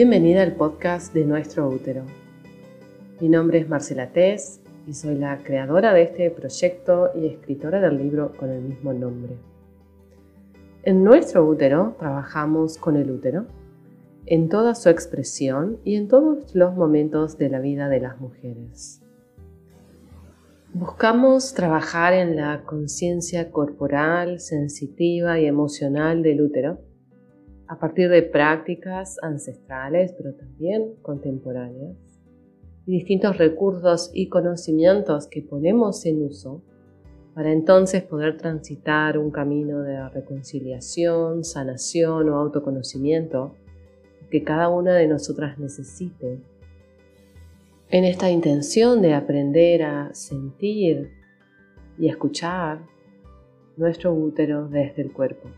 Bienvenida al podcast de Nuestro Útero. Mi nombre es Marcela Tess y soy la creadora de este proyecto y escritora del libro con el mismo nombre. En Nuestro Útero trabajamos con el útero en toda su expresión y en todos los momentos de la vida de las mujeres. Buscamos trabajar en la conciencia corporal, sensitiva y emocional del útero a partir de prácticas ancestrales, pero también contemporáneas, y distintos recursos y conocimientos que ponemos en uso para entonces poder transitar un camino de reconciliación, sanación o autoconocimiento que cada una de nosotras necesite en esta intención de aprender a sentir y escuchar nuestro útero desde el cuerpo.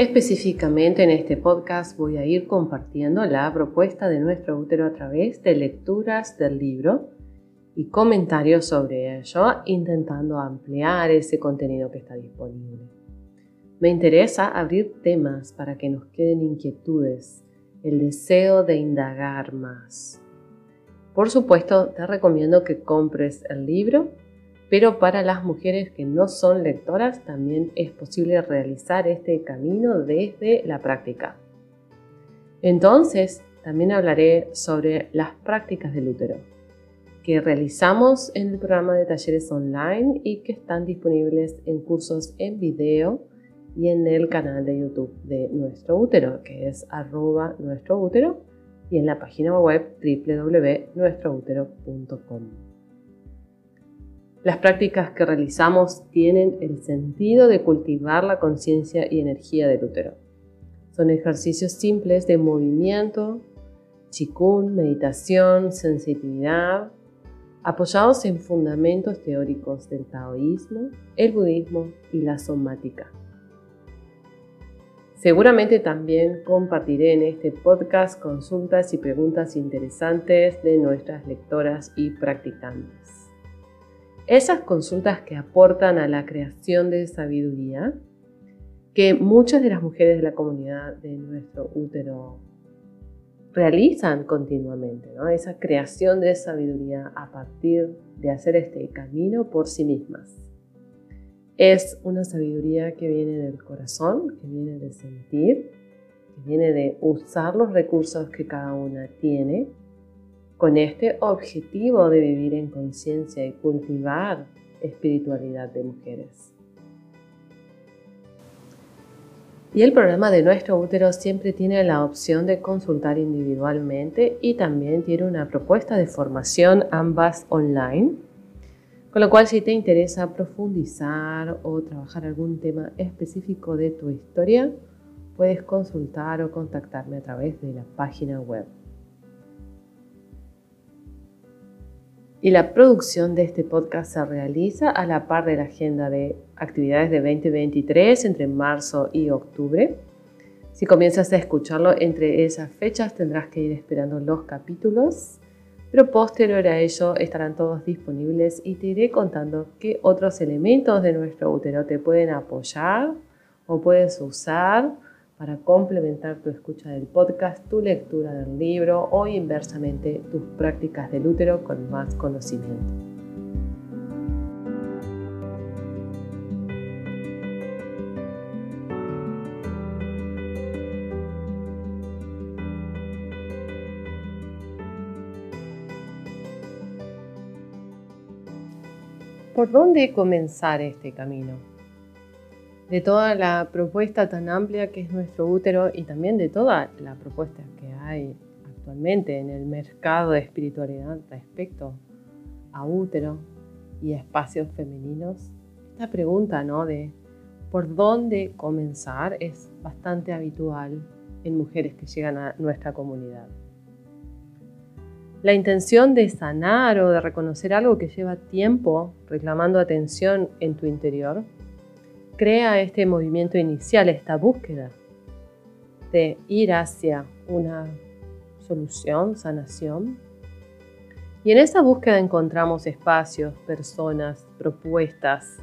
Específicamente en este podcast voy a ir compartiendo la propuesta de nuestro útero a través de lecturas del libro y comentarios sobre ello, intentando ampliar ese contenido que está disponible. Me interesa abrir temas para que nos queden inquietudes, el deseo de indagar más. Por supuesto, te recomiendo que compres el libro, pero para las mujeres que no son lectoras también es posible realizar este camino desde la práctica. Entonces, también hablaré sobre las prácticas del útero, que realizamos en el programa de talleres online y que están disponibles en cursos en video y en el canal de YouTube de Nuestro Útero, que es arroba nuestro útero, y en la página web www.nuestroútero.com. Las prácticas que realizamos tienen el sentido de cultivar la conciencia y energía del útero. Son ejercicios simples de movimiento, chikun, meditación, sensitividad, apoyados en fundamentos teóricos del taoísmo, el budismo y la somática. Seguramente también compartiré en este podcast consultas y preguntas interesantes de nuestras lectoras y practicantes. Esas consultas que aportan a la creación de sabiduría que muchas de las mujeres de la comunidad de nuestro útero realizan continuamente, esa creación de sabiduría a partir de hacer este camino por sí mismas. Es una sabiduría que viene del corazón, que viene de sentir, que viene de usar los recursos que cada una tiene con este objetivo de vivir en conciencia y cultivar espiritualidad de mujeres. Y el programa de nuestro útero siempre tiene la opción de consultar individualmente y también tiene una propuesta de formación ambas online con lo cual, si te interesa profundizar o trabajar algún tema específico de tu historia, puedes consultar o contactarme a través de la página web. Y la producción de este podcast se realiza a la par de la agenda de actividades de 2023 entre marzo y octubre. Si comienzas a escucharlo entre esas fechas, tendrás que ir esperando los capítulos pero posterior a ello estarán todos disponibles y te iré contando qué otros elementos de nuestro útero te pueden apoyar o puedes usar para complementar tu escucha del podcast, tu lectura del libro o inversamente tus prácticas del útero con más conocimiento. ¿Por dónde comenzar este camino? De toda la propuesta tan amplia que es nuestro útero y también de toda la propuesta que hay actualmente en el mercado de espiritualidad respecto a útero y espacios femeninos, esta pregunta ¿no? de por dónde comenzar es bastante habitual en mujeres que llegan a nuestra comunidad. La intención de sanar o de reconocer algo que lleva tiempo reclamando atención en tu interior, crea este movimiento inicial, esta búsqueda de ir hacia una solución, sanación. Y en esa búsqueda encontramos espacios, personas, propuestas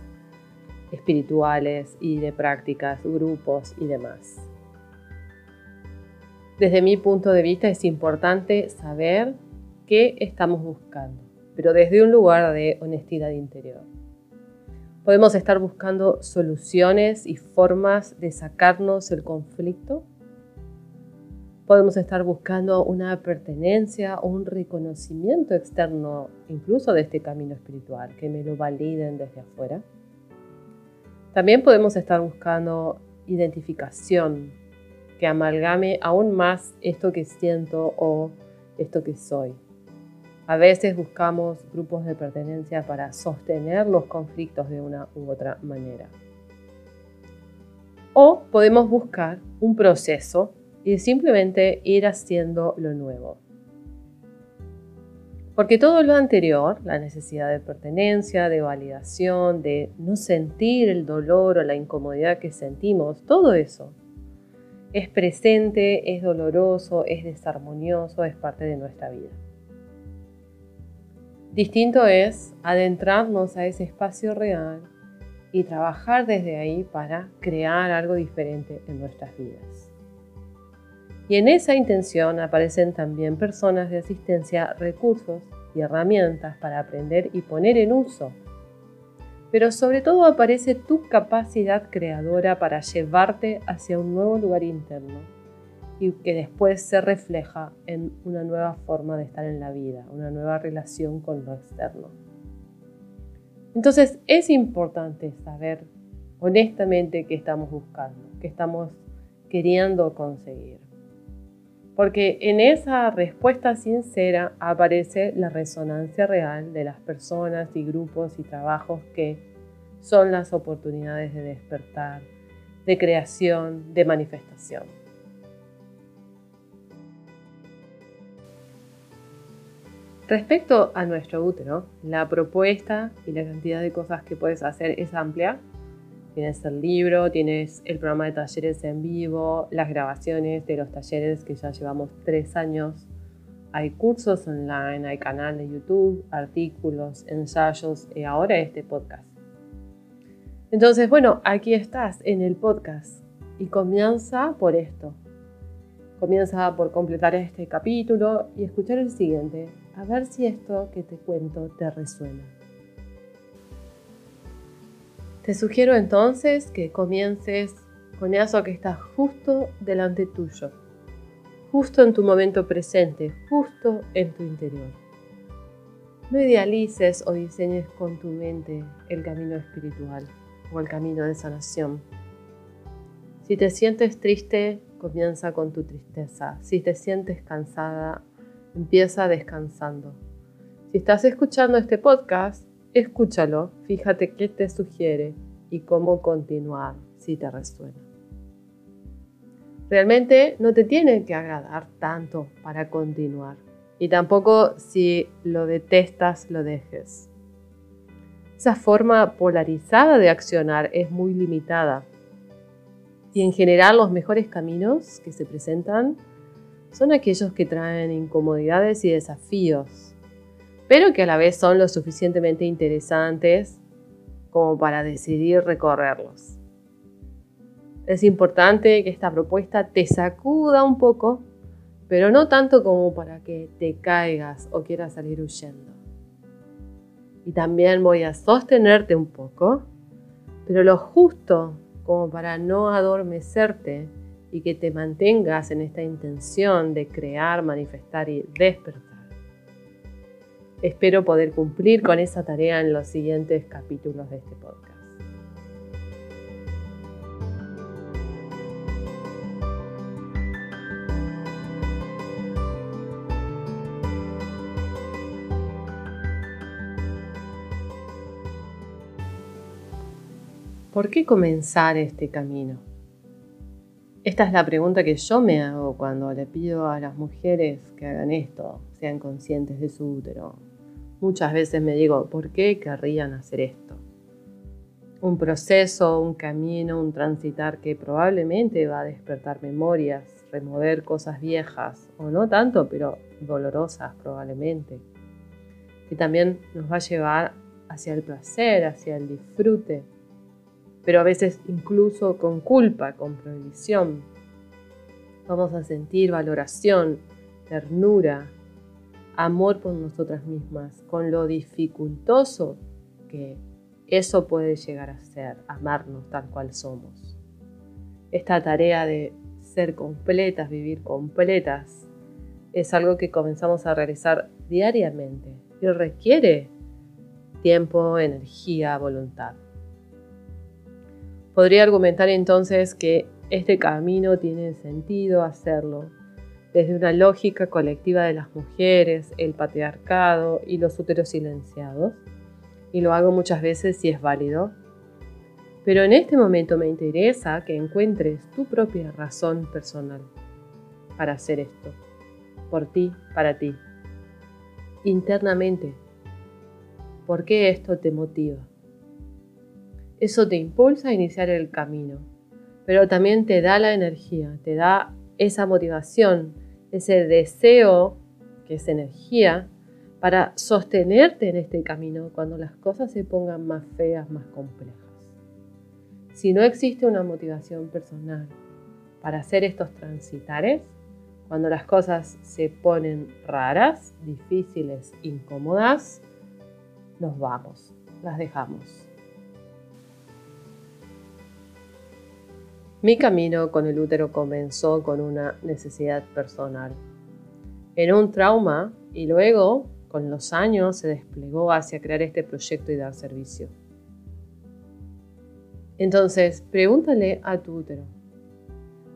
espirituales y de prácticas, grupos y demás. Desde mi punto de vista es importante saber qué estamos buscando, pero desde un lugar de honestidad interior. Podemos estar buscando soluciones y formas de sacarnos el conflicto. Podemos estar buscando una pertenencia o un reconocimiento externo, incluso de este camino espiritual, que me lo validen desde afuera. También podemos estar buscando identificación, que amalgame aún más esto que siento o esto que soy. A veces buscamos grupos de pertenencia para sostener los conflictos de una u otra manera. O podemos buscar un proceso y simplemente ir haciendo lo nuevo. Porque todo lo anterior, la necesidad de pertenencia, de validación, de no sentir el dolor o la incomodidad que sentimos, todo eso es presente, es doloroso, es desarmonioso, es parte de nuestra vida. Distinto es adentrarnos a ese espacio real y trabajar desde ahí para crear algo diferente en nuestras vidas. Y en esa intención aparecen también personas de asistencia, recursos y herramientas para aprender y poner en uso. Pero sobre todo aparece tu capacidad creadora para llevarte hacia un nuevo lugar interno y que después se refleja en una nueva forma de estar en la vida, una nueva relación con lo externo. Entonces es importante saber honestamente qué estamos buscando, qué estamos queriendo conseguir. Porque en esa respuesta sincera aparece la resonancia real de las personas y grupos y trabajos que son las oportunidades de despertar, de creación, de manifestación. Respecto a nuestro útero, la propuesta y la cantidad de cosas que puedes hacer es amplia. Tienes el libro, tienes el programa de talleres en vivo, las grabaciones de los talleres que ya llevamos tres años. Hay cursos online, hay canal de YouTube, artículos, ensayos y ahora este podcast. Entonces, bueno, aquí estás en el podcast y comienza por esto. Comienza por completar este capítulo y escuchar el siguiente a ver si esto que te cuento te resuena. Te sugiero entonces que comiences con eso que está justo delante tuyo, justo en tu momento presente, justo en tu interior. No idealices o diseñes con tu mente el camino espiritual o el camino de sanación. Si te sientes triste, comienza con tu tristeza. Si te sientes cansada, Empieza descansando. Si estás escuchando este podcast, escúchalo, fíjate qué te sugiere y cómo continuar si te resuena. Realmente no te tiene que agradar tanto para continuar y tampoco si lo detestas lo dejes. Esa forma polarizada de accionar es muy limitada y en general los mejores caminos que se presentan son aquellos que traen incomodidades y desafíos, pero que a la vez son lo suficientemente interesantes como para decidir recorrerlos. Es importante que esta propuesta te sacuda un poco, pero no tanto como para que te caigas o quieras salir huyendo. Y también voy a sostenerte un poco, pero lo justo como para no adormecerte y que te mantengas en esta intención de crear, manifestar y despertar. Espero poder cumplir con esa tarea en los siguientes capítulos de este podcast. ¿Por qué comenzar este camino? Esta es la pregunta que yo me hago cuando le pido a las mujeres que hagan esto, sean conscientes de su útero. Muchas veces me digo, ¿por qué querrían hacer esto? Un proceso, un camino, un transitar que probablemente va a despertar memorias, remover cosas viejas, o no tanto, pero dolorosas probablemente. Que también nos va a llevar hacia el placer, hacia el disfrute, pero a veces incluso con culpa, con prohibición. Vamos a sentir valoración, ternura, amor por nosotras mismas, con lo dificultoso que eso puede llegar a ser, amarnos tal cual somos. Esta tarea de ser completas, vivir completas, es algo que comenzamos a realizar diariamente y requiere tiempo, energía, voluntad. Podría argumentar entonces que este camino tiene sentido hacerlo desde una lógica colectiva de las mujeres, el patriarcado y los úteros silenciados, y lo hago muchas veces si es válido. Pero en este momento me interesa que encuentres tu propia razón personal para hacer esto, por ti, para ti, internamente. ¿Por qué esto te motiva? Eso te impulsa a iniciar el camino, pero también te da la energía, te da esa motivación, ese deseo, que es energía, para sostenerte en este camino cuando las cosas se pongan más feas, más complejas. Si no existe una motivación personal para hacer estos transitares, cuando las cosas se ponen raras, difíciles, incómodas, nos vamos, las dejamos. Mi camino con el útero comenzó con una necesidad personal, en un trauma y luego, con los años, se desplegó hacia crear este proyecto y dar servicio. Entonces, pregúntale a tu útero.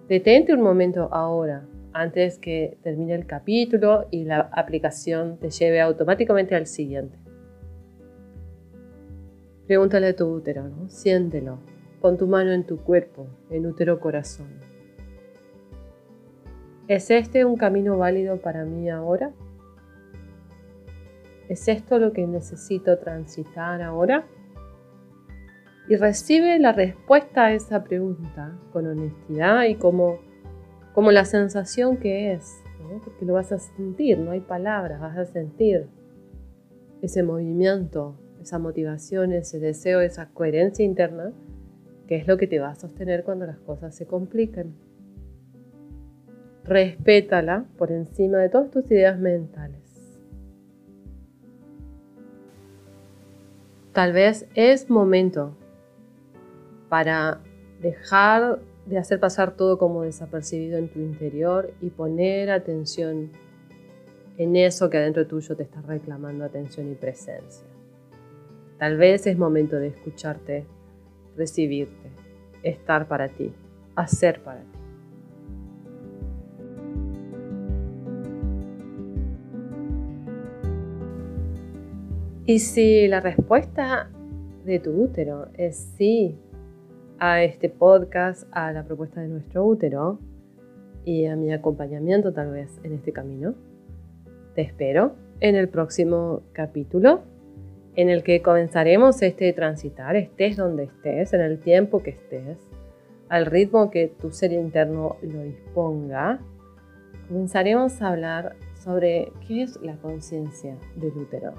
Detente un momento ahora, antes que termine el capítulo y la aplicación te lleve automáticamente al siguiente. Pregúntale a tu útero. Siéntelo. Pon tu mano en tu cuerpo, en útero corazón. ¿Es este un camino válido para mí ahora? ¿Es esto lo que necesito transitar ahora? Y recibe la respuesta a esa pregunta con honestidad y como, como la sensación que es, porque lo vas a sentir, no hay palabras, vas a sentir ese movimiento, esa motivación, ese deseo, esa coherencia interna que es lo que te va a sostener cuando las cosas se complican. Respétala por encima de todas tus ideas mentales. Tal vez es momento para dejar de hacer pasar todo como desapercibido en tu interior y poner atención en eso que adentro tuyo te está reclamando atención y presencia. Tal vez es momento de escucharte recibirte, estar para ti, hacer para ti. Y si la respuesta de tu útero es sí a este podcast, a la propuesta de nuestro útero y a mi acompañamiento tal vez en este camino, te espero en el próximo capítulo en el que comenzaremos este transitar, estés donde estés, en el tiempo que estés, al ritmo que tu ser interno lo disponga, comenzaremos a hablar sobre qué es la conciencia del útero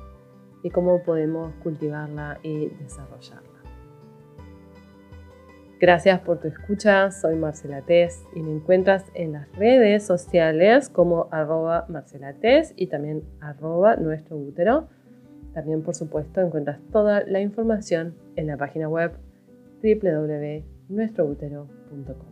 y cómo podemos cultivarla y desarrollarla. Gracias por tu escucha, soy Marcela Tess y me encuentras en las redes sociales como arroba Marcela y también arroba nuestro útero también, por supuesto, encuentras toda la información en la página web www.nuestroutero.com.